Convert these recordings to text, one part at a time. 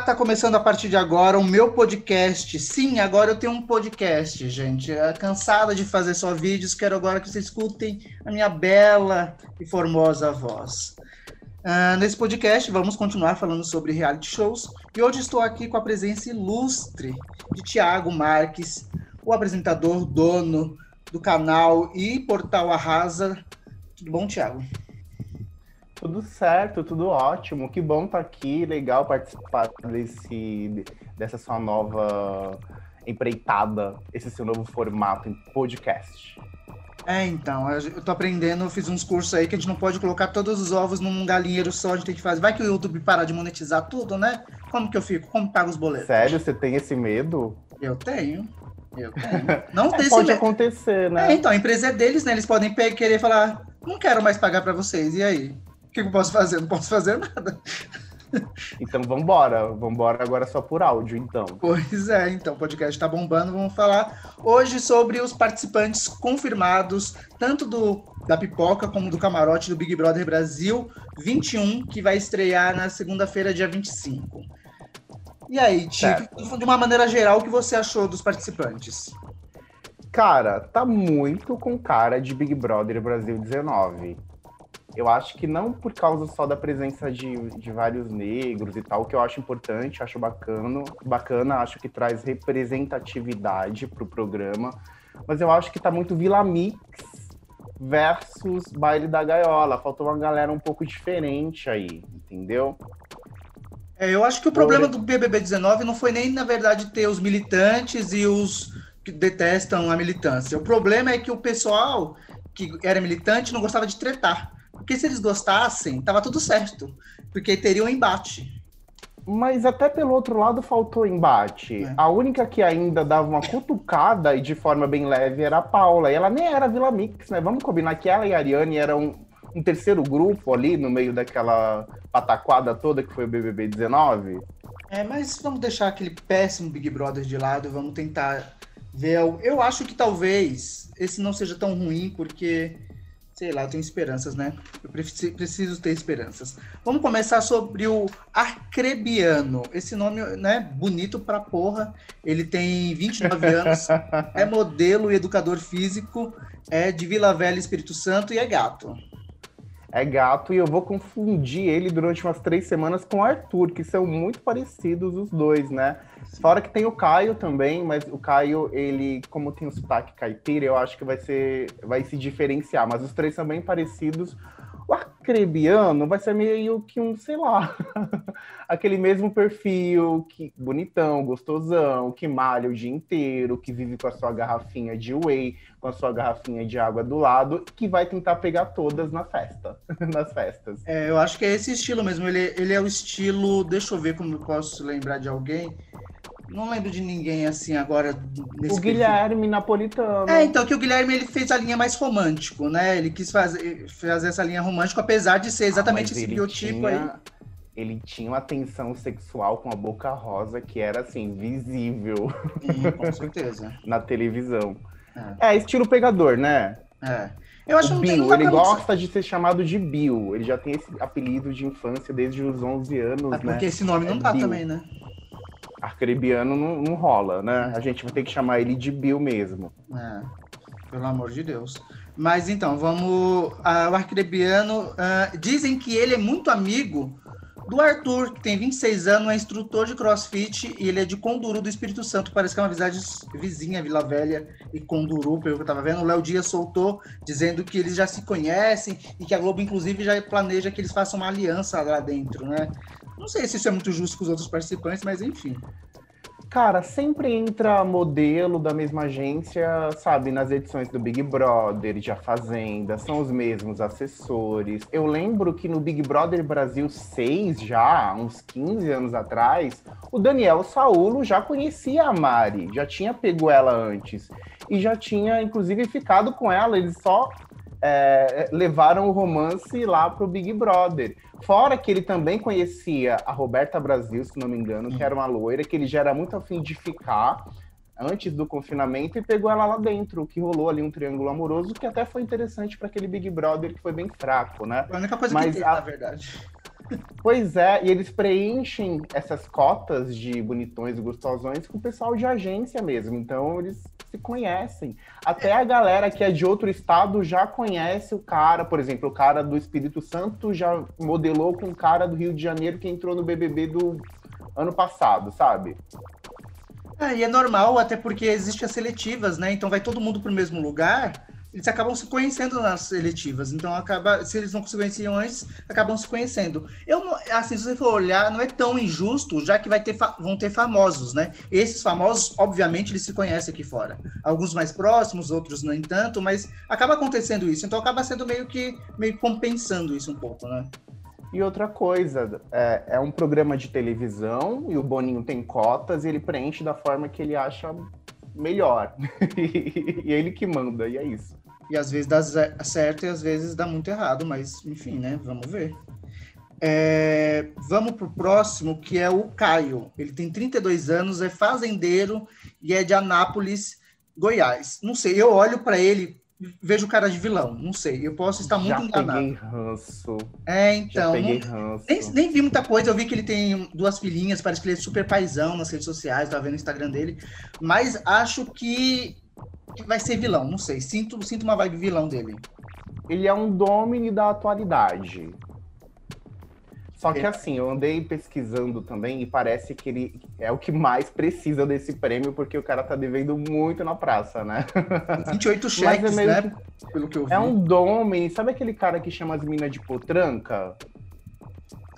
Tá começando a partir de agora o meu podcast. Sim, agora eu tenho um podcast, gente. Cansada de fazer só vídeos, quero agora que vocês escutem a minha bela e formosa voz. Uh, nesse podcast, vamos continuar falando sobre reality shows. E hoje estou aqui com a presença ilustre de Tiago Marques, o apresentador, dono do canal e portal Arrasa. Tudo bom, Tiago? Tudo certo, tudo ótimo. Que bom estar tá aqui, legal participar desse, dessa sua nova empreitada, esse seu novo formato em podcast. É, então, eu tô aprendendo, eu fiz uns cursos aí que a gente não pode colocar todos os ovos num galinheiro só, a gente tem que fazer. Vai que o YouTube parar de monetizar tudo, né? Como que eu fico? Como pago os boletos? Sério, você tem esse medo? Eu tenho. Eu tenho. Não tem é, Pode medo. acontecer, né? É, então, a empresa é deles, né? Eles podem querer falar, não quero mais pagar para vocês, e aí? Que eu posso fazer? Não posso fazer nada. Então vambora, vambora agora só por áudio, então. Pois é, então o podcast tá bombando. Vamos falar hoje sobre os participantes confirmados, tanto do da Pipoca como do Camarote do Big Brother Brasil 21, que vai estrear na segunda-feira, dia 25. E aí, Tico, de uma maneira geral, o que você achou dos participantes? Cara, tá muito com cara de Big Brother Brasil 19 eu acho que não por causa só da presença de, de vários negros e tal, que eu acho importante, acho bacana, bacana, acho que traz representatividade pro programa, mas eu acho que tá muito Vila Mix versus Baile da Gaiola. Faltou uma galera um pouco diferente aí, entendeu? É, eu acho que o problema do BBB 19 não foi nem, na verdade, ter os militantes e os que detestam a militância. O problema é que o pessoal que era militante não gostava de tretar. Porque se eles gostassem, tava tudo certo. Porque teria um embate. Mas até pelo outro lado faltou embate. É. A única que ainda dava uma cutucada e de forma bem leve era a Paula. E ela nem era Vila Mix, né? Vamos combinar que ela e a Ariane eram um, um terceiro grupo ali no meio daquela pataquada toda que foi o BBB 19. É, mas vamos deixar aquele péssimo Big Brother de lado, vamos tentar ver. Eu acho que talvez esse não seja tão ruim, porque sei lá, eu tenho esperanças, né? Eu preciso ter esperanças. Vamos começar sobre o Arcrebiano. Esse nome, né, bonito pra porra. Ele tem 29 anos, é modelo e educador físico, é de Vila Velha, Espírito Santo e é gato é gato e eu vou confundir ele durante umas três semanas com o Arthur, que são muito parecidos os dois, né? Fora que tem o Caio também, mas o Caio, ele, como tem o sotaque caipira, eu acho que vai ser, vai se diferenciar, mas os três são bem parecidos. O acrebiano vai ser meio que um, sei lá, aquele mesmo perfil, que bonitão, gostosão, que malha o dia inteiro, que vive com a sua garrafinha de whey, com a sua garrafinha de água do lado, que vai tentar pegar todas na festa, nas festas. É, eu acho que é esse estilo mesmo. Ele, ele é o estilo, deixa eu ver como eu posso lembrar de alguém. Não lembro de ninguém assim agora. o Guilherme perfil. Napolitano. É, então, que o Guilherme ele fez a linha mais romântico, né? Ele quis fazer, fazer essa linha romântica, apesar de ser exatamente ah, esse biotipo tinha, aí. Ele tinha uma tensão sexual com a boca rosa que era assim, visível. Sim, com certeza. Na televisão. É. é. estilo pegador, né? É. Eu acho o que Bill, ele gosta de ser chamado de Bill. Ele já tem esse apelido de infância desde os 11 anos, é porque né? Porque esse nome não é tá Bill. também, né? Arcrebiano não, não rola, né? A gente vai ter que chamar ele de Bill mesmo. É, pelo amor de Deus. Mas então, vamos. Uh, o Arcrebiano. Uh, dizem que ele é muito amigo do Arthur, que tem 26 anos, é instrutor de crossfit e ele é de Conduru do Espírito Santo. Parece que é uma visagem vizinha, Vila Velha e Conduru, pelo que eu tava vendo. O Léo Dias soltou dizendo que eles já se conhecem e que a Globo, inclusive, já planeja que eles façam uma aliança lá dentro, né? Não sei se isso é muito justo com os outros participantes, mas enfim. Cara, sempre entra modelo da mesma agência, sabe, nas edições do Big Brother, de A Fazenda, são os mesmos assessores. Eu lembro que no Big Brother Brasil 6, já, uns 15 anos atrás, o Daniel Saulo já conhecia a Mari, já tinha pego ela antes. E já tinha, inclusive, ficado com ela, eles só é, levaram o romance lá pro Big Brother. Fora que ele também conhecia a Roberta Brasil, se não me engano, que era uma loira, que ele já era muito afim de ficar antes do confinamento e pegou ela lá dentro, que rolou ali um triângulo amoroso que até foi interessante para aquele Big Brother que foi bem fraco, né? A única coisa Mas que teve, a... na verdade. Pois é, e eles preenchem essas cotas de bonitões e gostosões com o pessoal de agência mesmo. Então eles se conhecem. Até a galera que é de outro estado já conhece o cara. Por exemplo, o cara do Espírito Santo já modelou com o cara do Rio de Janeiro que entrou no BBB do ano passado, sabe? É, e é normal, até porque existem as seletivas, né? Então vai todo mundo para o mesmo lugar eles acabam se conhecendo nas seletivas. Então, acaba, se eles não se conheciam antes, acabam se conhecendo. Eu, assim, se você for olhar, não é tão injusto, já que vai ter vão ter famosos, né? Esses famosos, obviamente, eles se conhecem aqui fora. Alguns mais próximos, outros nem tanto, mas acaba acontecendo isso. Então, acaba sendo meio que meio compensando isso um pouco, né? E outra coisa, é, é um programa de televisão e o Boninho tem cotas e ele preenche da forma que ele acha melhor. e ele que manda, e é isso. E às vezes dá certo e às vezes dá muito errado, mas enfim, né? Vamos ver. É, vamos para o próximo, que é o Caio. Ele tem 32 anos, é fazendeiro e é de Anápolis, Goiás. Não sei, eu olho para ele, vejo cara de vilão. Não sei, eu posso estar muito Já enganado. Peguei ranço. É, então. Já peguei ranço. Nem, nem, vi muita coisa. Eu vi que ele tem duas filhinhas, parece que ele é super paizão nas redes sociais, tava vendo o Instagram dele. Mas acho que vai ser vilão, não sei. Sinto, sinto uma vibe vilão dele. Ele é um domine da atualidade. Só que assim, eu andei pesquisando também e parece que ele é o que mais precisa desse prêmio, porque o cara tá devendo muito na praça, né? 28 cheques, é né? Que... Pelo que eu vi. É um domine. Sabe aquele cara que chama as minas de potranca?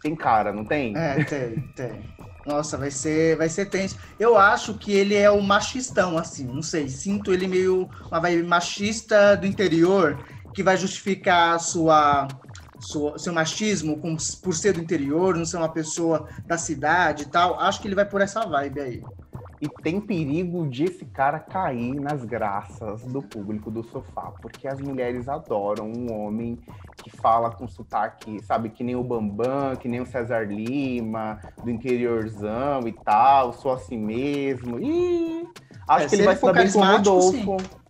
Tem cara, não tem? É, tem, tem. Nossa, vai ser, vai ser tenso. Eu acho que ele é o machistão, assim, não sei. Sinto ele meio uma vibe machista do interior que vai justificar sua, sua seu machismo com, por ser do interior, não ser uma pessoa da cidade e tal. Acho que ele vai por essa vibe aí. E tem perigo de esse cara cair nas graças do público do sofá, porque as mulheres adoram um homem que fala com sotaque, sabe, que nem o Bambam, que nem o César Lima, do interiorzão e tal, sou assim mesmo. E acho é, que ele vai se dar bem com o Rodolfo. Sim.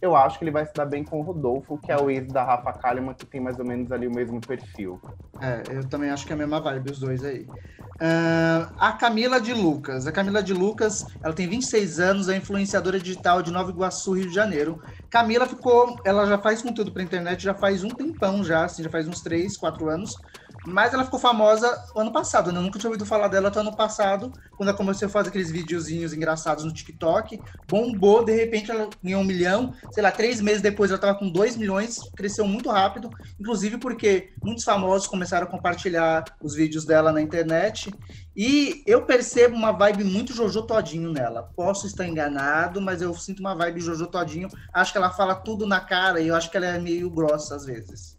Eu acho que ele vai se dar bem com o Rodolfo, que é o ex da Rafa Kalimann, que tem mais ou menos ali o mesmo perfil. É, eu também acho que é a mesma vibe, os dois aí. Uh, a Camila de Lucas. A Camila de Lucas, ela tem 26 anos, é influenciadora digital de Nova Iguaçu, Rio de Janeiro. Camila ficou, ela já faz conteúdo para internet já faz um tempão já, assim, já faz uns 3, 4 anos. Mas ela ficou famosa ano passado, né? Eu nunca tinha ouvido falar dela até ano passado, quando ela começou a fazer aqueles videozinhos engraçados no TikTok. Bombou, de repente ela ganhou um milhão. Sei lá, três meses depois ela estava com dois milhões, cresceu muito rápido. Inclusive porque muitos famosos começaram a compartilhar os vídeos dela na internet. E eu percebo uma vibe muito Jojo Todinho nela. Posso estar enganado, mas eu sinto uma vibe Jojo Todinho. Acho que ela fala tudo na cara e eu acho que ela é meio grossa às vezes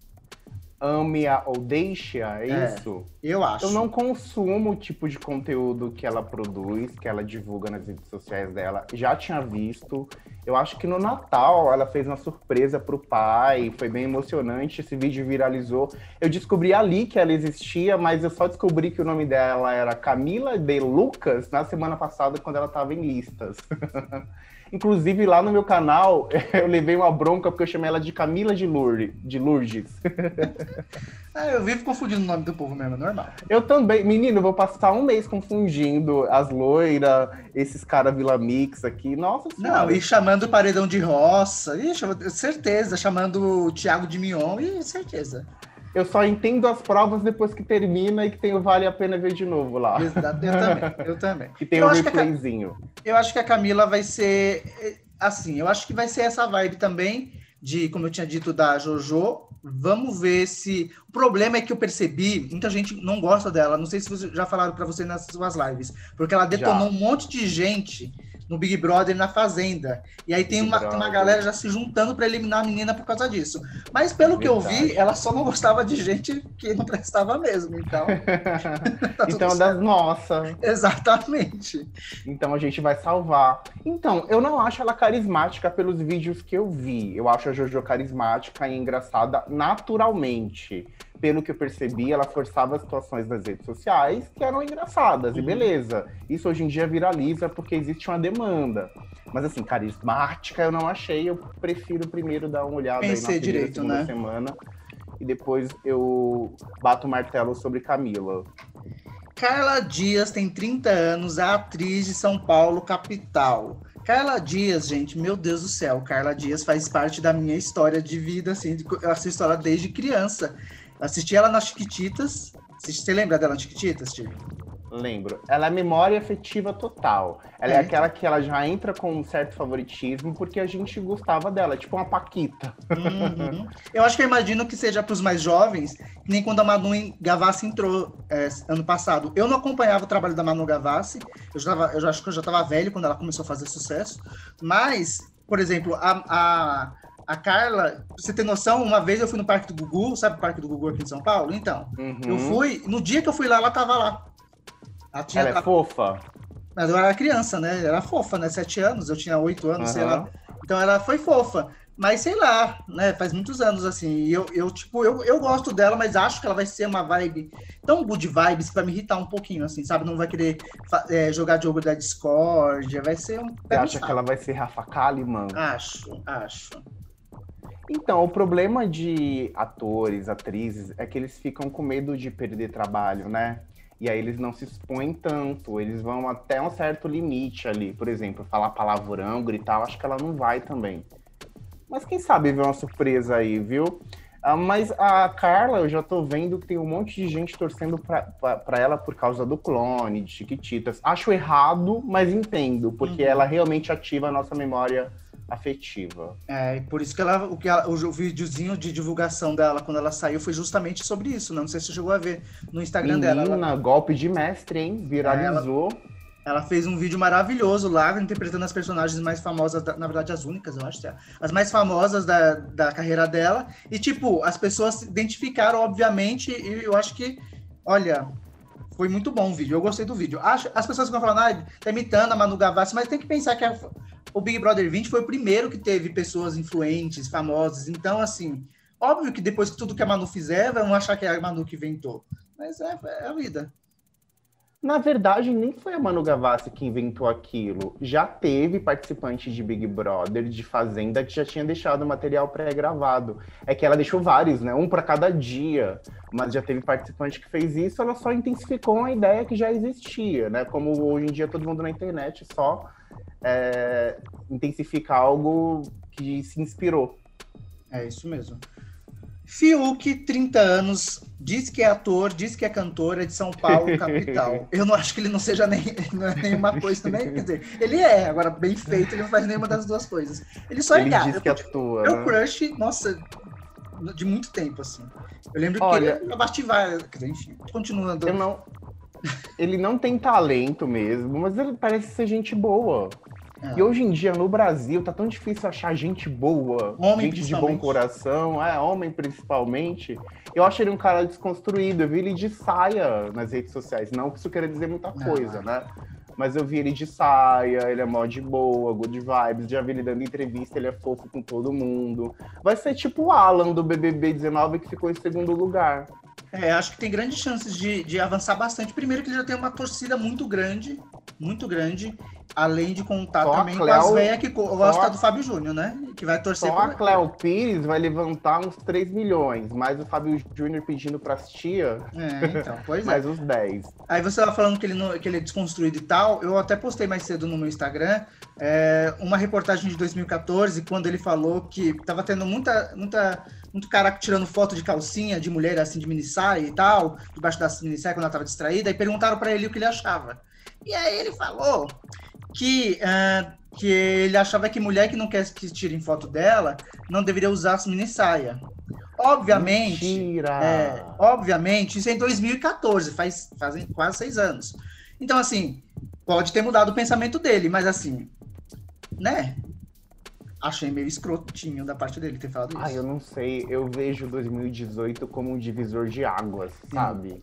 ame-a ou deixe-a, é, é, isso? Eu acho. Eu não consumo o tipo de conteúdo que ela produz, que ela divulga nas redes sociais dela. Já tinha visto. Eu acho que no Natal ela fez uma surpresa pro pai, foi bem emocionante. Esse vídeo viralizou. Eu descobri ali que ela existia, mas eu só descobri que o nome dela era Camila de Lucas na semana passada, quando ela estava em listas. Inclusive, lá no meu canal, eu levei uma bronca porque eu chamei ela de Camila de Lourdes. De Lourdes. É, eu vivo confundindo o nome do povo mesmo, é normal. Eu também. Menino, vou passar um mês confundindo as loiras, esses caras Vila Mix aqui. Nossa senhora. Não, e chamando o Paredão de Roça. Ixi, certeza. Chamando o Thiago de Mion. E certeza. Eu só entendo as provas depois que termina e que tem o Vale a Pena Ver de novo lá. Exato, eu também, eu também. que tem o um replayzinho. Eu acho que a Camila vai ser, assim, eu acho que vai ser essa vibe também de, como eu tinha dito, da Jojo. Vamos ver se... O problema é que eu percebi, muita gente não gosta dela, não sei se já falaram para você nas suas lives, porque ela detonou já. um monte de gente no Big Brother na Fazenda. E aí tem uma, tem uma galera já se juntando para eliminar a menina por causa disso. Mas pelo que eu vi, ela só não gostava de gente que não prestava mesmo. Então. tá então é das nossas. Exatamente. Então a gente vai salvar. Então, eu não acho ela carismática pelos vídeos que eu vi. Eu acho a Jojo carismática e engraçada naturalmente pelo que eu percebi, ela forçava situações das redes sociais que eram engraçadas, uhum. e beleza. Isso hoje em dia viraliza porque existe uma demanda. Mas assim, carismática eu não achei, eu prefiro primeiro dar uma olhada Pensei aí na direito, né? semana e depois eu bato o martelo sobre Camila. Carla Dias tem 30 anos, é atriz de São Paulo, capital. Carla Dias, gente, meu Deus do céu, Carla Dias faz parte da minha história de vida, assim, assisto ela desde criança. Assisti ela nas Chiquititas. Você lembra dela nas Chiquititas, Steve? Lembro. Ela é memória afetiva total. Ela é. é. aquela que ela já entra com um certo favoritismo porque a gente gostava dela, tipo uma Paquita. Uhum. Eu acho que eu imagino que seja para os mais jovens, nem quando a Manu Gavassi entrou é, ano passado. Eu não acompanhava o trabalho da Manu Gavassi, eu, já tava, eu acho que eu já estava velho quando ela começou a fazer sucesso, mas, por exemplo, a, a a Carla, pra você ter noção, uma vez eu fui no Parque do Gugu, sabe o Parque do Gugu aqui em São Paulo? Então, uhum. eu fui, no dia que eu fui lá, ela tava lá. Ela, tinha, ela é fofa? Mas eu era criança, né? Era fofa, né? Sete anos, eu tinha oito anos, uhum. sei lá. Então ela foi fofa. Mas sei lá, né? Faz muitos anos assim. E eu, eu tipo, eu, eu gosto dela, mas acho que ela vai ser uma vibe tão good vibes que vai me irritar um pouquinho, assim, sabe? Não vai querer é, jogar jogo da Discord. Vai ser um. Você acha que ela vai ser Rafa Kalimann? Acho, acho. Então, o problema de atores, atrizes, é que eles ficam com medo de perder trabalho, né? E aí eles não se expõem tanto, eles vão até um certo limite ali. Por exemplo, falar palavrão, gritar, acho que ela não vai também. Mas quem sabe ver uma surpresa aí, viu? Ah, mas a Carla, eu já tô vendo que tem um monte de gente torcendo para ela por causa do clone, de Chiquititas. Acho errado, mas entendo, porque uhum. ela realmente ativa a nossa memória afetiva. É, e por isso que ela, o que ela, o videozinho de divulgação dela quando ela saiu foi justamente sobre isso. Né? Não sei se você chegou a ver no Instagram Menina, dela. Ela... golpe de mestre, hein? Viralizou. Ela, ela, fez um vídeo maravilhoso lá, interpretando as personagens mais famosas, da, na verdade as únicas, eu acho, as mais famosas da, da carreira dela. E, tipo, as pessoas se identificaram, obviamente, e eu acho que, olha, foi muito bom o vídeo. Eu gostei do vídeo. Acho, as pessoas ficam falando, ah, tá imitando a Manu Gavassi, mas tem que pensar que a, o Big Brother 20 foi o primeiro que teve pessoas influentes, famosas. Então, assim, óbvio que depois que tudo que a Manu fizer, vão achar que é a Manu que inventou. Mas é, é a vida. Na verdade, nem foi a Manu Gavassi que inventou aquilo. Já teve participante de Big Brother, de Fazenda, que já tinha deixado material pré-gravado. É que ela deixou vários, né? Um para cada dia. Mas já teve participante que fez isso, ela só intensificou uma ideia que já existia, né? Como hoje em dia todo mundo na internet só é, intensifica algo que se inspirou. É isso mesmo. Fiuk, 30 anos, diz que é ator, diz que é cantor, é de São Paulo, capital. Eu não acho que ele não seja nem, não é nenhuma coisa também. Quer dizer, ele é, agora bem feito, ele não faz nenhuma das duas coisas. Ele só é ele gato. Diz que atua, é o crush, nossa, de muito tempo, assim. Eu lembro Olha, que ele abativar, quer dizer, enfim, continuando. Eu não, ele não tem talento mesmo, mas ele parece ser gente boa. É. E hoje em dia, no Brasil, tá tão difícil achar gente boa, homem gente de bom coração, é, homem principalmente. Eu acho ele um cara desconstruído, eu vi ele de saia nas redes sociais. Não que isso queira dizer muita coisa, né? Mas eu vi ele de saia, ele é mó de boa, good vibes, já vi ele dando entrevista, ele é fofo com todo mundo. Vai ser tipo o Alan do BBB 19 que ficou em segundo lugar. É, acho que tem grandes chances de, de avançar bastante. Primeiro que ele já tem uma torcida muito grande, muito grande, além de contar só também Cleo, com as velhas que gostam do Fábio Júnior, né? Que vai torcer Só por... a Cléo Pires vai levantar uns 3 milhões, mais o Fábio Júnior pedindo para as tia. É, então, pois mais é. uns 10. Aí você tava falando que ele, não, que ele é desconstruído e tal. Eu até postei mais cedo no meu Instagram é, uma reportagem de 2014, quando ele falou que tava tendo muita, muita muito cara tirando foto de calcinha de mulher assim de mini saia e tal, debaixo da mini saia quando ela estava distraída, e perguntaram para ele o que ele achava. E aí ele falou que, uh, que ele achava que mulher que não quer que tirem foto dela não deveria usar as mini saia. Obviamente, Mentira. É, obviamente, isso é em 2014, faz fazem quase seis anos. Então assim, pode ter mudado o pensamento dele, mas assim, né? achei meio escrotinho da parte dele ter falado isso. Ah, eu não sei. Eu vejo 2018 como um divisor de águas, sabe?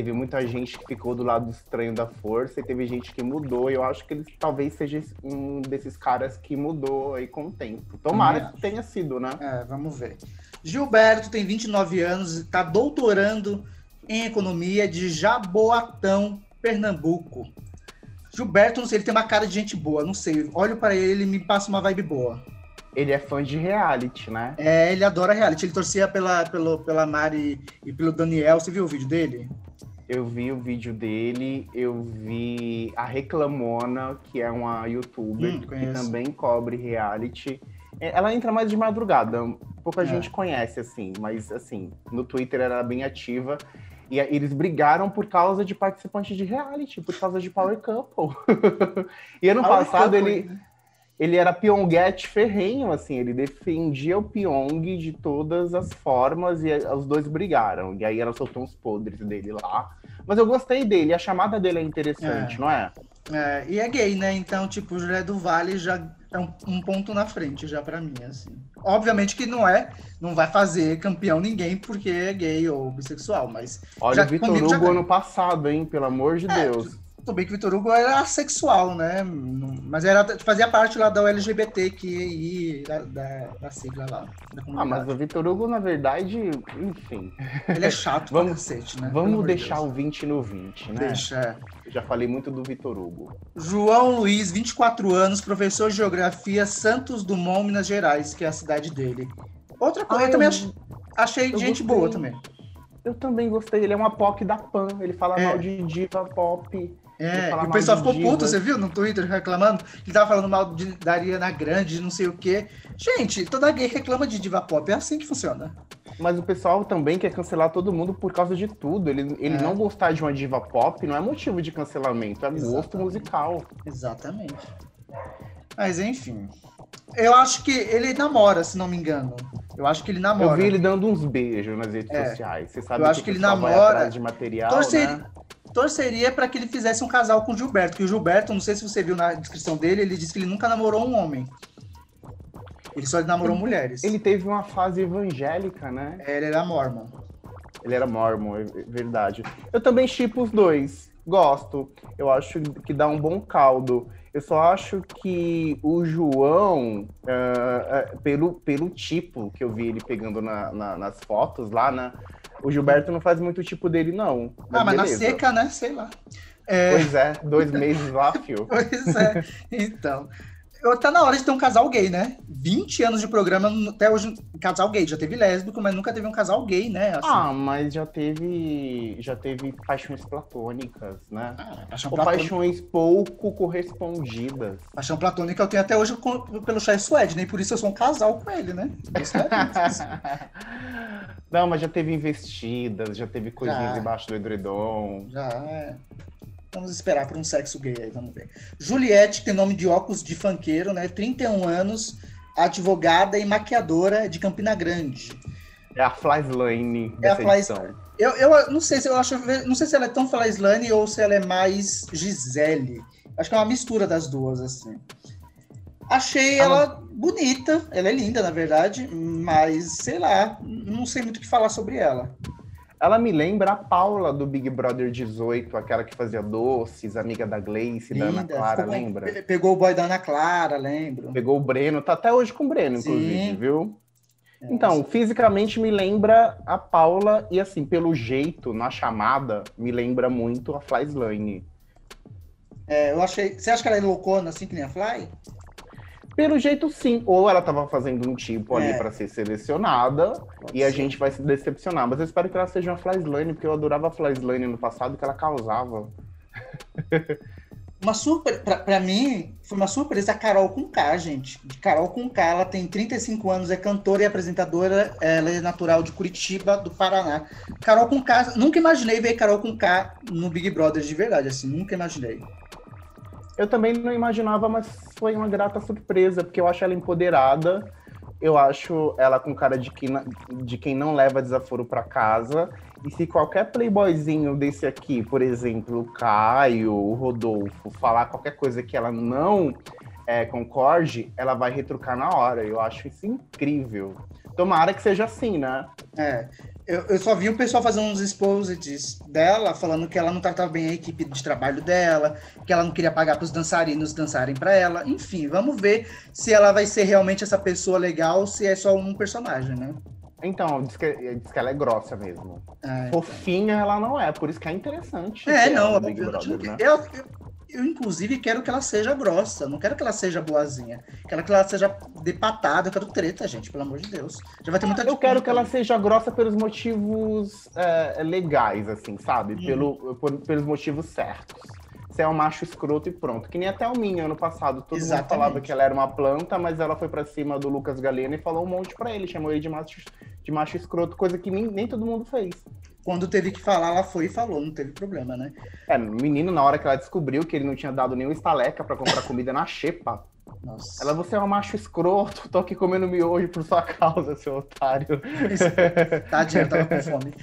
Teve muita gente que ficou do lado estranho da força e teve gente que mudou. E eu acho que ele talvez seja um desses caras que mudou aí com o tempo. Tomara que tenha sido, né? É, vamos ver. Gilberto tem 29 anos e está doutorando em economia de Jaboatão, Pernambuco. Gilberto, não sei, ele tem uma cara de gente boa, não sei. Olho para ele, ele me passa uma vibe boa. Ele é fã de reality, né? É, ele adora reality. Ele torcia pela, pelo, pela Mari e pelo Daniel. Você viu o vídeo dele? Eu vi o vídeo dele, eu vi a Reclamona, que é uma youtuber Hum, que também cobre reality. É, Ela entra mais de madrugada, pouca É. gente conhece, assim, mas assim, no Twitter ela é bem ativa. E eles brigaram por causa de participantes de reality, por causa de Power Couple. e ano Power passado Couple, ele? Ele era Pyongyet ferrenho, assim, ele defendia o Pyong de todas as formas e os dois brigaram. E aí ela soltou uns podres dele lá. Mas eu gostei dele, a chamada dele é interessante, É. não é? É, e é gay, né? Então, tipo, o José do Vale já é um, um ponto na frente, já pra mim, assim. Obviamente que não é, não vai fazer campeão ninguém porque é gay ou bissexual, mas Olha Já- o Vitor já Hugo ganha. ano passado, hein? Pelo amor de É, Deus. Tudo bem que o Vitor Hugo era sexual, né? Mas era, fazia parte lá da LGBT que da, da, da sigla lá. Da Ah, mas o Vitor Hugo, na verdade, enfim. Ele é chato Vamos- cacete, né? Vamos deixar Deus. o 20 no 20, né? Deixa. é. Eu já falei muito do Vitor Hugo. João Luiz, 24 anos, professor de geografia, Santos Dumont, Minas Gerais, que é a cidade dele. Outra coisa, Ah, eu também eu- ach- achei eu gente gostei. boa também. Eu também gostei, ele é uma POC da PAN, ele fala É. mal de diva pop. É, e o pessoal ficou puto, você viu no Twitter reclamando? Que tava falando mal de, da Ariana Grande, de não sei o quê. Gente, toda gay reclama de diva pop, é assim que funciona. Mas o pessoal também quer cancelar todo mundo por causa de tudo. Ele, ele É. não gostar de uma diva pop não é motivo de cancelamento, é gosto Exatamente. musical. Exatamente. Mas enfim. Eu acho que ele namora, se não me engano. Eu acho que ele namora. Eu vi ele dando uns beijos nas redes É. sociais. Você sabe Eu acho o que ele namora. de material, Torcer- né? Torceria para que ele fizesse um casal com o Gilberto. Que o Gilberto, não sei se você viu na descrição dele, ele disse que ele nunca namorou um homem. Ele só namorou mulheres. Ele teve uma fase evangélica, né? É, ele era mormon. Ele era mormon, é verdade. Eu também chipo os dois. Gosto. Eu acho que dá um bom caldo. Eu só acho que o João, ah, ah, pelo, pelo tipo que eu vi ele pegando na- na- nas fotos lá, né? O Gilberto não faz muito tipo dele, não. ah, mas na seca, né? Sei lá. É, Pois é, dois meses lá, fio. Pois é. Então. Tá na hora de ter um casal gay, né? 20 anos de programa, até hoje, casal gay. Já teve lésbico, mas nunca teve um casal gay, né? Assim. Ah, mas já teve. Já teve paixões platônicas, né? Ah, paixão, Ou platônica, paixões pouco correspondidas. paixão platônica eu tenho até hoje com- pelo Chai Suede, nem por isso eu sou um casal com ele, né? Isso é isso. Não, mas já teve investidas, já teve coisinhas Já. debaixo do edredom. Já é. Vamos esperar por um sexo gay aí, vamos ver. Juliette, que tem nome de óculos de fanqueiro, né? 31 anos, advogada e maquiadora de Campina Grande. É a Flyslane É a dessa Fly- edição. Eu, eu não sei se eu acho, não sei se ela é tão Flaislane ou se ela é mais Gisele. Acho que é uma mistura das duas, assim. Achei Ela- ela bonita, ela é linda, na verdade, mas sei lá, não sei muito o que falar sobre ela. Ela me lembra a Paula do Big Brother 18, aquela que fazia doces, amiga da Gleice, da Ana Clara, com- lembra? pe- Pegou o boy da Ana Clara, lembro. Pegou o Breno, tá até hoje com o Breno, Sim. inclusive, viu? É, Então, fisicamente me lembra a Paula e assim, pelo jeito, na chamada, me lembra muito a Flyslane. é, eu achei. Você acha que ela é loucona assim que nem a Fly? Pelo jeito, sim. Ou ela tava fazendo um tipo ali É. pra ser selecionada Pode e a ser. gente vai se decepcionar. Mas eu espero que ela seja uma Flyslane, porque eu adorava a Flyslane no passado, que ela causava. Uma super, pra, pra mim, foi uma surpresa a Carol com K, gente. Carol com K, ela tem 35 anos, é cantora e apresentadora, ela é natural de Curitiba, do Paraná. Carol com K, nunca imaginei ver Carol com K no Big Brother de verdade, assim, nunca imaginei. Eu também não imaginava, mas foi uma grata surpresa, porque eu acho ela empoderada. Eu acho ela com cara de, que, de quem não leva desaforo pra casa. E se qualquer playboyzinho desse aqui, por exemplo, o Caio, o Rodolfo, falar qualquer coisa que ela não é, concorde, ela vai retrucar na hora. Eu acho isso incrível. Tomara que seja assim, né? É, eu, eu só vi o pessoal fazendo uns exposits dela, falando que ela não tratava bem a equipe de trabalho dela, que ela não queria pagar para os dançarinos dançarem para ela. Enfim, vamos ver se ela vai ser realmente essa pessoa legal se é só um personagem, né? Então, diz que, diz que ela é grossa mesmo. É, Fofinha ela não é, por isso que é interessante. É, ela não, Big obviamente Brother, não né? eu, eu, inclusive, quero que ela seja grossa. Não quero que ela seja boazinha. Quero que ela seja depatada. Eu quero treta, gente, pelo amor de Deus. Já vai ter muita Eu quero que ela seja grossa pelos motivos é, legais, assim, sabe? Hum. Pelo, por, pelos motivos certos. Você é um macho escroto e pronto. Que nem até o Minha ano passado. Todo Exatamente. mundo falava que ela era uma planta, mas ela foi para cima do Lucas Galeno e falou um monte para ele. Chamou ele de macho, de macho escroto, coisa que nem, nem todo mundo fez quando teve que falar, ela foi e falou, não teve problema, né? É, menino, na hora que ela descobriu que ele não tinha dado nenhum estaleca para comprar comida na xepa. Nossa. Ela, você é um macho escroto, tô aqui comendo miojo por sua causa, seu otário. Tadinha, tava com fome.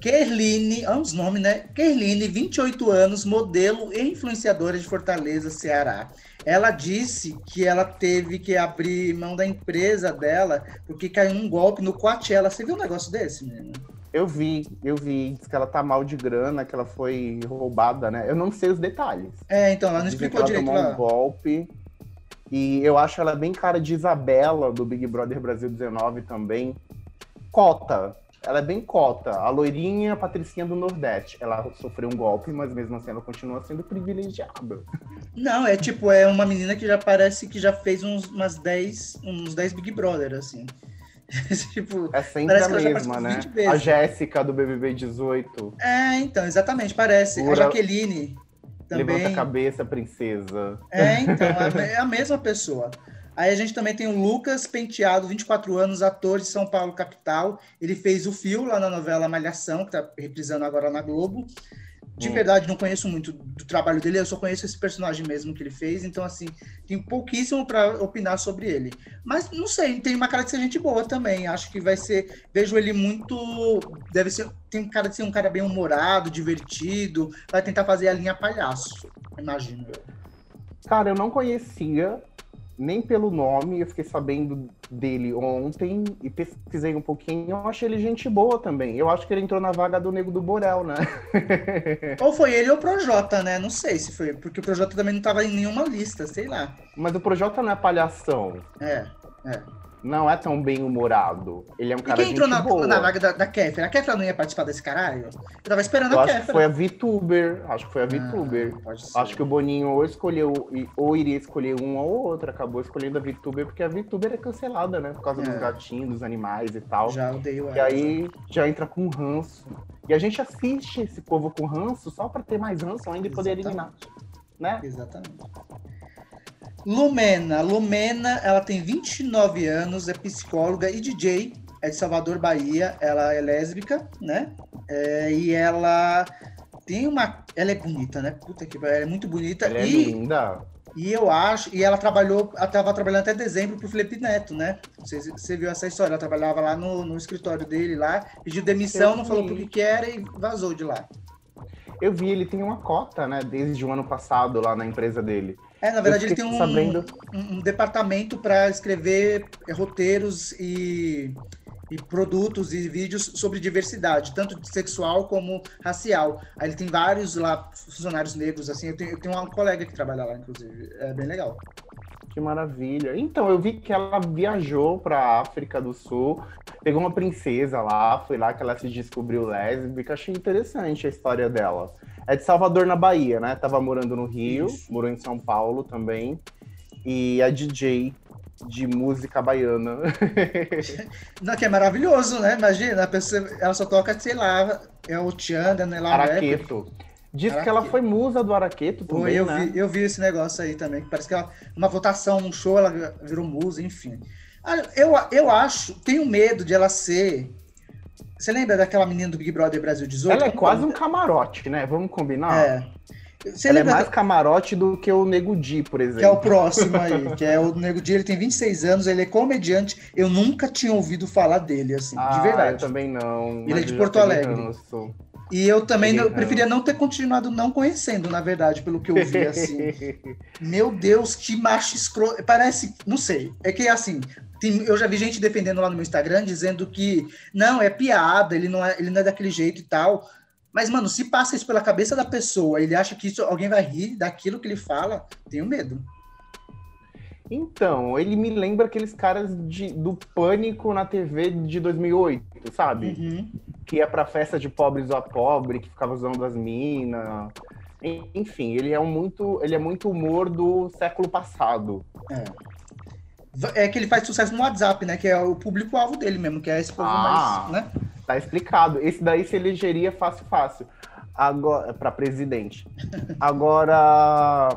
Kerline, olha os nomes, né? Kerline, 28 anos, modelo e influenciadora de Fortaleza, Ceará. Ela disse que ela teve que abrir mão da empresa dela porque caiu um golpe no Coachella. Você viu um negócio desse, menino? Eu vi, eu vi. Diz que ela tá mal de grana, que ela foi roubada, né? Eu não sei os detalhes. É, então, ela não Dizem explicou que ela direito. Tomou lá. um golpe. E eu acho ela bem cara de Isabela, do Big Brother Brasil 19 também. Cota. Ela é bem cota. A loirinha patricinha do Nordeste. Ela sofreu um golpe, mas mesmo assim ela continua sendo privilegiada. Não, é tipo, é uma menina que já parece que já fez uns, umas 10, uns 10 Big Brother, assim. tipo, é sempre a mesma, né? A Jéssica do BBB 18. É, então, exatamente, parece. A Jaqueline também. Levanta a cabeça, princesa. É, então, é, é a mesma pessoa. Aí a gente também tem o Lucas Penteado, 24 anos, ator de São Paulo, capital. Ele fez o Fio lá na novela Malhação, que está reprisando agora na Globo. De hum. verdade, não conheço muito do trabalho dele, eu só conheço esse personagem mesmo que ele fez, então, assim, tem pouquíssimo para opinar sobre ele. Mas, não sei, tem uma cara de ser gente boa também. Acho que vai ser. Vejo ele muito. Deve ser. Tem cara de ser um cara bem humorado, divertido, vai tentar fazer a linha palhaço, imagino eu. Cara, eu não conhecia nem pelo nome, eu fiquei sabendo dele ontem e pesquisei um pouquinho. Eu achei ele gente boa também. Eu acho que ele entrou na vaga do Nego do Borel, né? ou foi ele ou o Projota, né? Não sei se foi, porque o Projota também não estava em nenhuma lista, sei lá. Mas o Projota não é palhação. É, é não é tão bem humorado. Ele é um cara e quem entrou na, na, vaga da, da Kéfera? A Kéfera não ia participar desse caralho? Eu tava esperando eu a Kéfera. Acho que foi a VTuber. Acho que foi a ah, VTuber. Ah, acho que o Boninho ou escolheu, ou iria escolher um ou outro. Acabou escolhendo a VTuber, porque a VTuber é cancelada, né? Por causa é. dos gatinhos, dos animais e tal. Já odeio ela. E aí já entra com ranço. E a gente assiste esse povo com ranço só pra ter mais ranço ainda e poder eliminar. Né? Exatamente. Lumena. Lumena, ela tem 29 anos, é psicóloga e DJ, é de Salvador, Bahia. Ela é lésbica, né? É, e ela tem uma. Ela é bonita, né? Puta que ela é muito bonita. Ela é e... é linda. E eu acho, e ela trabalhou, ela estava trabalhando até dezembro pro Felipe Neto, né? Você, você viu essa história? Ela trabalhava lá no, no escritório dele lá, pediu demissão, eu não vi. falou por que era e vazou de lá. Eu vi, ele tem uma cota, né, desde o ano passado lá na empresa dele. É, na verdade, ele tem um, sabendo... um, um departamento para escrever roteiros e, e, produtos e vídeos sobre diversidade, tanto sexual como racial. Aí ele tem vários lá funcionários negros, assim. Eu tenho, eu tenho uma colega que trabalha lá, inclusive. É bem legal. Que maravilha. Então, eu vi que ela viajou para a África do Sul, pegou uma princesa lá, foi lá que ela se descobriu lésbica. Achei interessante a história dela. É de Salvador, na Bahia, né? Tava morando no Rio, Isso. morou em São Paulo também. E é DJ de música baiana. Não, que é maravilhoso, né? Imagina, a pessoa, ela só toca, sei lá, é o Tianda, né? Araqueto. Diz Araqueto. que ela foi musa do Araqueto também, Pô, eu né? Vi, eu vi esse negócio aí também, que parece que ela, uma votação, um show, ela virou musa, enfim. Eu, eu acho, tenho medo de ela ser você lembra daquela menina do Big Brother Brasil 18? Ela é quase um camarote, né? Vamos combinar? É. Você ela é mais da... camarote do que o Nego Di, por exemplo. Que é o próximo aí, que é o Nego Di, ele tem 26 anos, ele é comediante. Eu nunca tinha ouvido falar dele, assim, ah, de verdade. Eu também não. Ele é de Porto Alegre. Ranço. E eu também não, preferia não ter continuado não conhecendo, na verdade, pelo que eu vi, assim. Meu Deus, que macho escroto. Parece, não sei. É que, assim, tem, eu já vi gente defendendo lá no meu Instagram, dizendo que não, é piada, ele não é, ele não é daquele jeito e tal. Mas, mano, se passa isso pela cabeça da pessoa, ele acha que isso, alguém vai rir daquilo que ele fala, tenho medo. Então, ele me lembra aqueles caras de, do Pânico na TV de 2008, sabe? Uhum. Que ia pra festa de pobres a pobre, que ficava usando as minas. Enfim, ele é um muito, ele é muito humor do século passado. É. É que ele faz sucesso no WhatsApp, né? Que é o público-alvo dele mesmo, que é esse povo Ah. mais, né? Tá explicado. Esse daí se elegeria fácil, fácil. Agora, para presidente. Agora,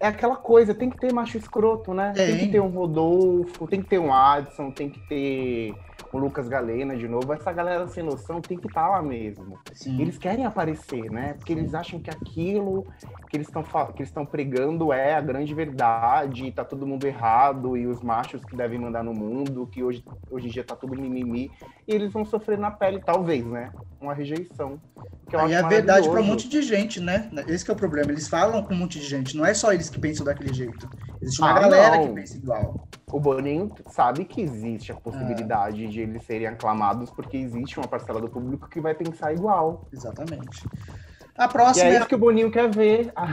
é aquela coisa, tem que ter macho escroto, né? Tem, Tem. que ter um Rodolfo, tem que ter um Adson, tem que ter o Lucas Galena de novo. Essa galera sem noção tem que estar lá mesmo. Sim. Eles querem aparecer, né? Porque eles acham que aquilo que eles estão que eles estão pregando é a grande verdade, tá todo mundo errado e os machos que devem mandar no mundo, que hoje, hoje em dia tá tudo mimimi, e eles vão sofrer na pele, talvez, né? Uma rejeição. Que eu acho é verdade para um monte de gente, né? Esse que é o problema. Eles falam com um monte de gente. Não é só eles que pensam daquele jeito. Existe uma Ah, galera não. que pensa igual. O Boninho sabe que existe a possibilidade de eles serem aclamados, porque existe uma parcela do público que vai pensar igual. Exatamente. A E próxima é é, isso que o Boninho quer ver. A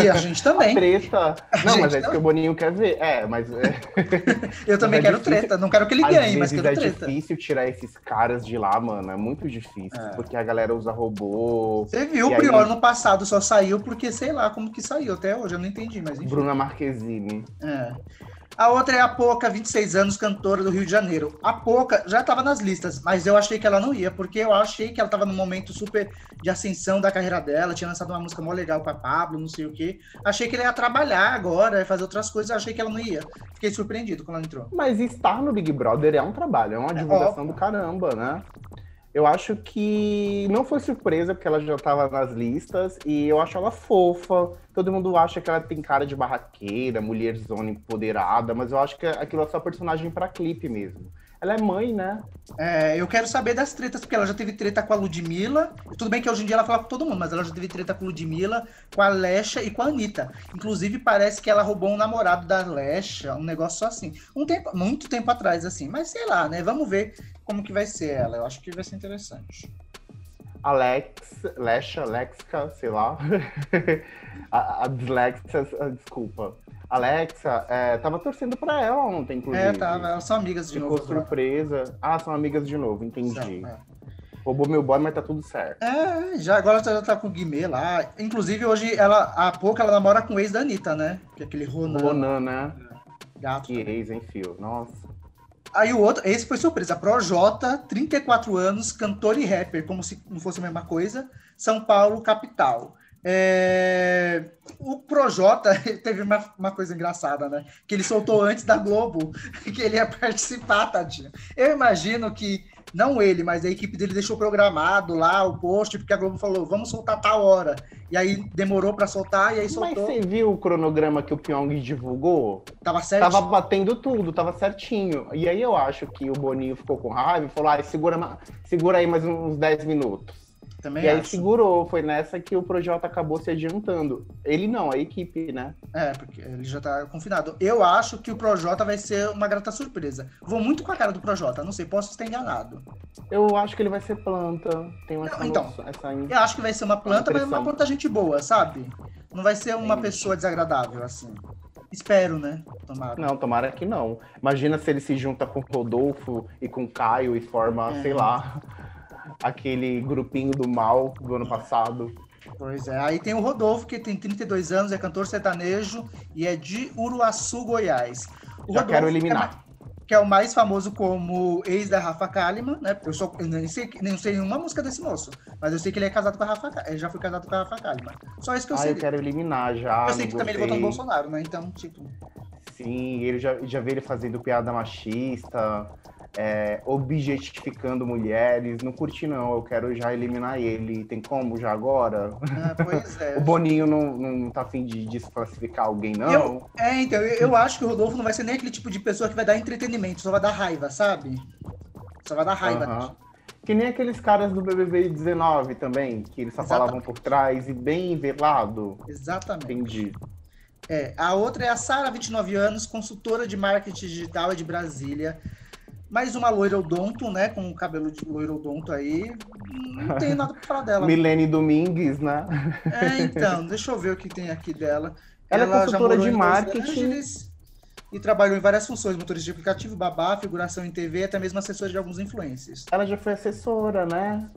e a gente também. treta. Não, mas é isso que o Boninho quer ver. É, mas. é- Eu também é quero difícil. treta. Não quero que ele Às ganhe, mas quero é treta. difícil tirar esses caras de lá, mano. É muito difícil. É. Porque a galera usa robô. Você viu E o Prior aí- no passado, só saiu porque sei lá como que saiu até hoje, eu não entendi, mas enfim. Bruna Marquezine. É. A outra é a Poca, 26 anos, cantora do Rio de Janeiro. A Poca já estava nas listas, mas eu achei que ela não ia, porque eu achei que ela estava num momento super de ascensão da carreira dela, tinha lançado uma música mó legal com a Pablo, não sei o quê. Achei que ela ia trabalhar agora, ia fazer outras coisas, achei que ela não ia. Fiquei surpreendido quando ela entrou. Mas estar no Big Brother é um trabalho, é uma divulgação óbvio. do caramba, né? Eu acho que não foi surpresa, porque ela já estava nas listas, e eu acho ela fofa. Todo mundo acha que ela tem cara de barraqueira, mulherzona empoderada, mas eu acho que aquilo é só personagem pra clipe mesmo. Ela é mãe, né? É, eu quero saber das tretas, porque ela já teve treta com a Ludmilla. Tudo bem que hoje em dia ela fala com todo mundo, mas ela já teve treta com a Ludmilla, com a Lesha e com a Anitta. Inclusive, parece que ela roubou um namorado da Lesha, um negócio assim. Um tempo, muito tempo atrás, assim. Mas sei lá, né? Vamos ver como que vai ser ela. Eu acho que vai ser interessante. Alex, Lesha, Lexica, sei lá. a, a dislexia, desculpa. Alexa, é, tava torcendo pra ela ontem, inclusive. É, tá. Elas são amigas de Ficou novo. agora. surpresa. Ah, são amigas de novo, entendi. São, é. Roubou meu boy, mas tá tudo certo. É, já agora ela já tá com o Guimê lá. Inclusive, hoje, ela, há pouco, ela namora com o ex da Anitta, né? Que é aquele Ronan, Ronan, né? gato. Que ex, hein, fio? Nossa. Aí o outro, esse foi surpresa. Projota, 34 anos, cantor e rapper, como se não fosse a mesma coisa. São Paulo, capital. É, O Projota teve uma, uma coisa engraçada, né? Que ele soltou antes da Globo, que ele ia participar, tadinho. Eu imagino que, não ele, mas a equipe dele deixou programado lá o post, porque a Globo falou, vamos soltar tal hora. E aí demorou para soltar, e aí Mas soltou. você viu o cronograma que o Pyong divulgou? Tava certo? Tava batendo tudo, tava certinho. E aí eu acho que o Boninho ficou com raiva e falou: ah, segura, segura aí mais uns 10 minutos. Também e aí acho. segurou, foi nessa que o Projota acabou se adiantando. Ele não, a equipe, né? É, porque ele já tá confinado. Eu acho que o Projota vai ser uma grata surpresa. Vou muito com a cara do Projota, não sei, posso estar enganado. Eu acho que ele vai ser planta. Tem essa, Não, então, essa Eu acho que vai ser uma planta, mas uma planta gente boa, sabe? Não vai ser uma Entendi. pessoa desagradável, assim. Espero, né? Tomara. Não, tomara que não. Imagina se ele se junta com o Rodolfo e com o Caio e forma, É. sei lá, aquele grupinho do mal do ano passado. Pois é. Aí tem o Rodolfo, que tem 32 anos, é cantor sertanejo e é de Uruaçu, Goiás. O Já Rodolfo quero é eliminar. ma- Que é o mais famoso como ex da Rafa Kalimann, né? Eu, só, eu nem, sei, nem sei nenhuma música desse moço, mas eu sei que ele é casado com a Rafa Ele já foi casado com a Rafa Kalimann. Só isso que eu Ah, sei. eu quero eliminar já. eu sei que também ele votou no gostei. Bolsonaro, né? Então, tipo. Sim, ele já, já vê ele fazendo piada machista, é, objetificando mulheres. Não curti, não. Eu quero já eliminar ele. Tem como já agora? é, pois é. O Boninho não, não tá afim de desclassificar alguém, não? Eu- É, então, eu, eu acho que o Rodolfo não vai ser nem aquele tipo de pessoa que vai dar entretenimento, só vai dar raiva, sabe? Só vai dar raiva. Que nem aqueles caras do BBB 19 também, que eles só Exatamente. falavam por trás e bem velado. Exatamente. Entendi. É, a outra é a Sara, 29 anos, consultora de marketing digital de Brasília. Mais uma loira odonto, né? Com o cabelo de loira odonto aí. Não tem nada pra falar dela. Milene Domingues, né? É, então, deixa eu ver o que tem aqui dela. Ela é já consultora morou de marketing. E trabalhou em várias funções, motorista de aplicativo, babá, figuração em TV, até mesmo assessora de alguns influencers. Ela já foi assessora, né?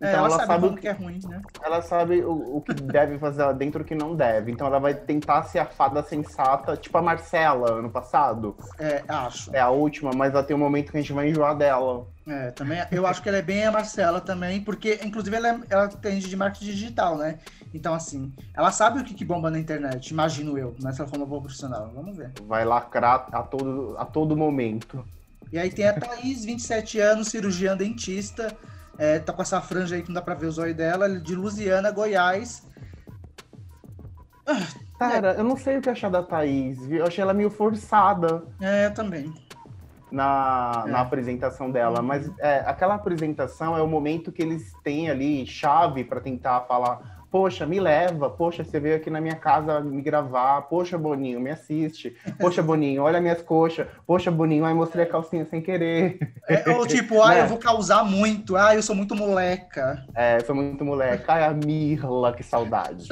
É, então ela, ela sabe, o que é ruim, né? Ela sabe o, o que deve fazer lá dentro e o que não deve. Então ela vai tentar ser a fada sensata, tipo a Marcela, ano passado. É, acho. É a última, mas ela tem um momento que a gente vai enjoar dela. É, também. Eu acho que ela é bem a Marcela também, porque, inclusive, ela, é, ela de marketing digital, né? Então, assim, ela sabe o que, que bomba na internet, imagino eu, né? Se ela for uma boa profissional. Vamos ver. Vai lacrar a todo, a todo momento. E aí tem a Thaís, 27 anos, cirurgiã dentista. É, tá com essa franja aí que não dá pra ver o zóio dela, de Lusiana, Goiás. Ah, Cara, é. eu não sei o que achar da Thaís. Eu achei ela meio forçada. É, também. Na, é. na apresentação dela. Mas é, aquela apresentação é o momento que eles têm ali chave para tentar falar Poxa, me leva. Poxa, você veio aqui na minha casa me gravar. Poxa, Boninho, me assiste. Poxa, Boninho, olha minhas coxas. Poxa, Boninho, aí mostrei a calcinha sem querer. É, ou tipo, ah, né? eu vou causar muito. Ah, eu sou muito moleca. É, sou muito moleca. Ai, a Mirla, que saudade.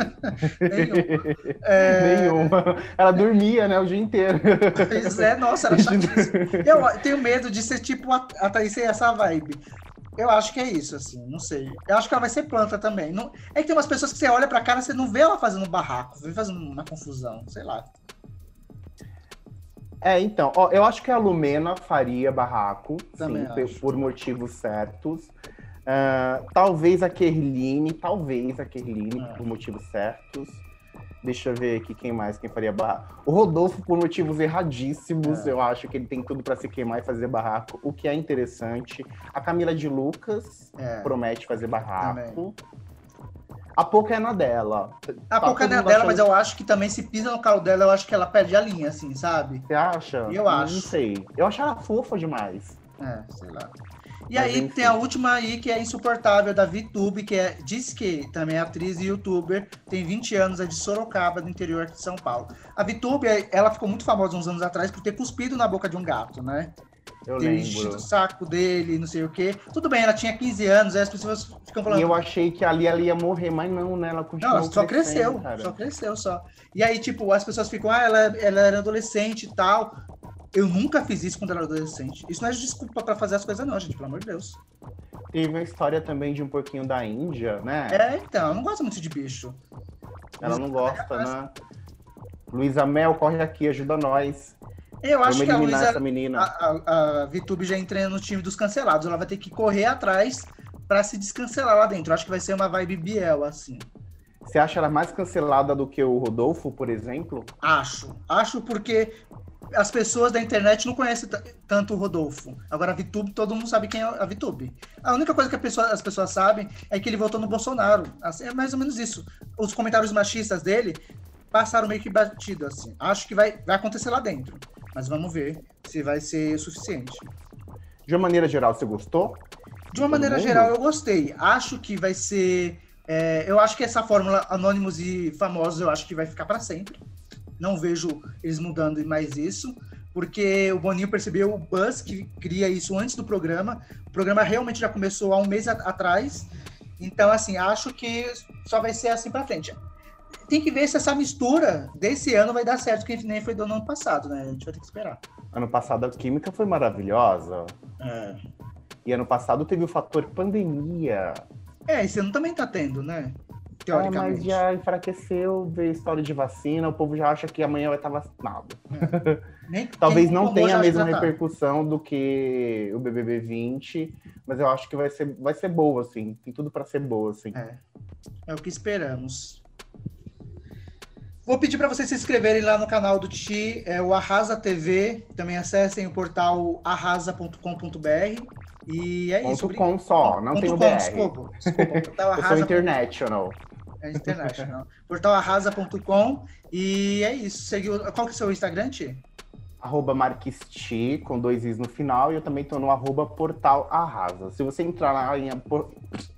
Nenhuma. É... Nenhuma. Ela dormia, né, o dia inteiro. Pois é, nossa, era chatíssimo. Eu tenho medo de ser tipo a, a Thaís essa vibe. Eu acho que é isso, assim, não sei. Eu acho que ela vai ser planta também. Não... É que tem umas pessoas que você olha pra cara e você não vê ela fazendo barraco, vê fazendo uma confusão, sei lá. É, então, ó, eu acho que a Lumena faria barraco, também sim, por motivos certos. Uh, talvez a Kerline, talvez a Kerline, é. por motivos certos. Deixa eu ver aqui quem mais, quem faria barraco. O Rodolfo, por motivos erradíssimos, é. eu acho que ele tem tudo para se queimar e fazer barraco, o que é interessante. A Camila de Lucas é. promete fazer barraco. Também. A pouca é na dela. A tá pouca é na dela, achando... mas eu acho que também se pisa no carro dela, eu acho que ela perde a linha, assim, sabe? Você acha? Eu acho. Não sei. Eu acho ela fofa demais. É, sei lá. E aí enfim. tem a última aí que é insuportável, da VTube, que é, diz que também é atriz e youtuber, tem 20 anos, é de Sorocaba, do interior de São Paulo. A VTube, ela ficou muito famosa uns anos atrás por ter cuspido na boca de um gato, né? Eu ter lembro. o saco dele, não sei o quê. Tudo bem, ela tinha 15 anos, aí as pessoas ficam falando. E eu achei que ali ela ia morrer, mas não, né? Ela continuou. Não, só cresceu, cara. só cresceu só. E aí, tipo, as pessoas ficam, ah, ela, ela era adolescente e tal. Eu nunca fiz isso quando era adolescente. Isso não é desculpa para fazer as coisas, não, gente, pelo amor de Deus. Teve uma história também de um porquinho da Índia, né? É, então, eu não gosto muito de bicho. Ela não gosta, é né? Luísa Mel, corre aqui, ajuda nós. Eu acho que a Luísa, a, a, a VTube já entra no time dos cancelados. Ela vai ter que correr atrás para se descancelar lá dentro. Eu acho que vai ser uma vibe Biel, assim. Você acha ela mais cancelada do que o Rodolfo, por exemplo? Acho. Acho porque as pessoas da internet não conhecem tanto o Rodolfo. Agora, a VTube, todo mundo sabe quem é a VTube. A única coisa que pessoa, as pessoas sabem é que ele votou no Bolsonaro. Assim, é mais ou menos isso. Os comentários machistas dele passaram meio que batido, assim. Acho que vai, vai acontecer lá dentro. Mas vamos ver se vai ser suficiente. De uma maneira geral, você gostou? De uma maneira geral, eu gostei. Acho que vai ser. É, eu acho que essa fórmula anônimos e famosos, eu acho que vai ficar para sempre. Não vejo eles mudando mais isso, porque o Boninho percebeu o buzz que cria isso antes do programa. O programa realmente já começou há um mês atrás. Então, assim, acho que só vai ser assim para frente. Tem que ver se essa mistura desse ano vai dar certo, que nem foi do ano passado, né? A gente vai ter que esperar. Ano passado a química foi maravilhosa. É. E ano passado teve o fator pandemia. É, esse ano também tá tendo, né? Teoricamente. É, mas já enfraqueceu ver história de vacina, o povo já acha que amanhã vai estar vacinado. É. Nem, Talvez não tenha a mesma repercussão do que o BBB 20, mas eu acho que vai ser, vai ser boa, assim. Tem tudo para ser boa, assim. É. é o que esperamos. Vou pedir para vocês se inscreverem lá no canal do Ti, é o Arrasa TV. Também acessem o portal arrasa.com.br. E é isso. Ponto com só, não tem o BR. Desculpa, desculpa. Eu sou international é international. Portalarrasa.com e é isso. Seguiu. Qual que é o seu Instagram, Ti? Arroba Marquisti, com dois is no final, e eu também tô no arroba Portal Arrasa. Se você entrar lá em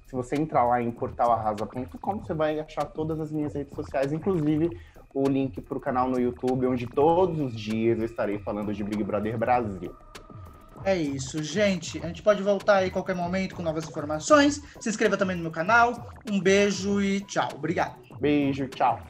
se você entrar lá em portalarrasa.com, você vai achar todas as minhas redes sociais, inclusive o link para o canal no YouTube, onde todos os dias eu estarei falando de Big Brother Brasil. É isso, gente. A gente pode voltar aí qualquer momento com novas informações. Se inscreva também no meu canal. Um beijo e tchau. Obrigado. Beijo, tchau.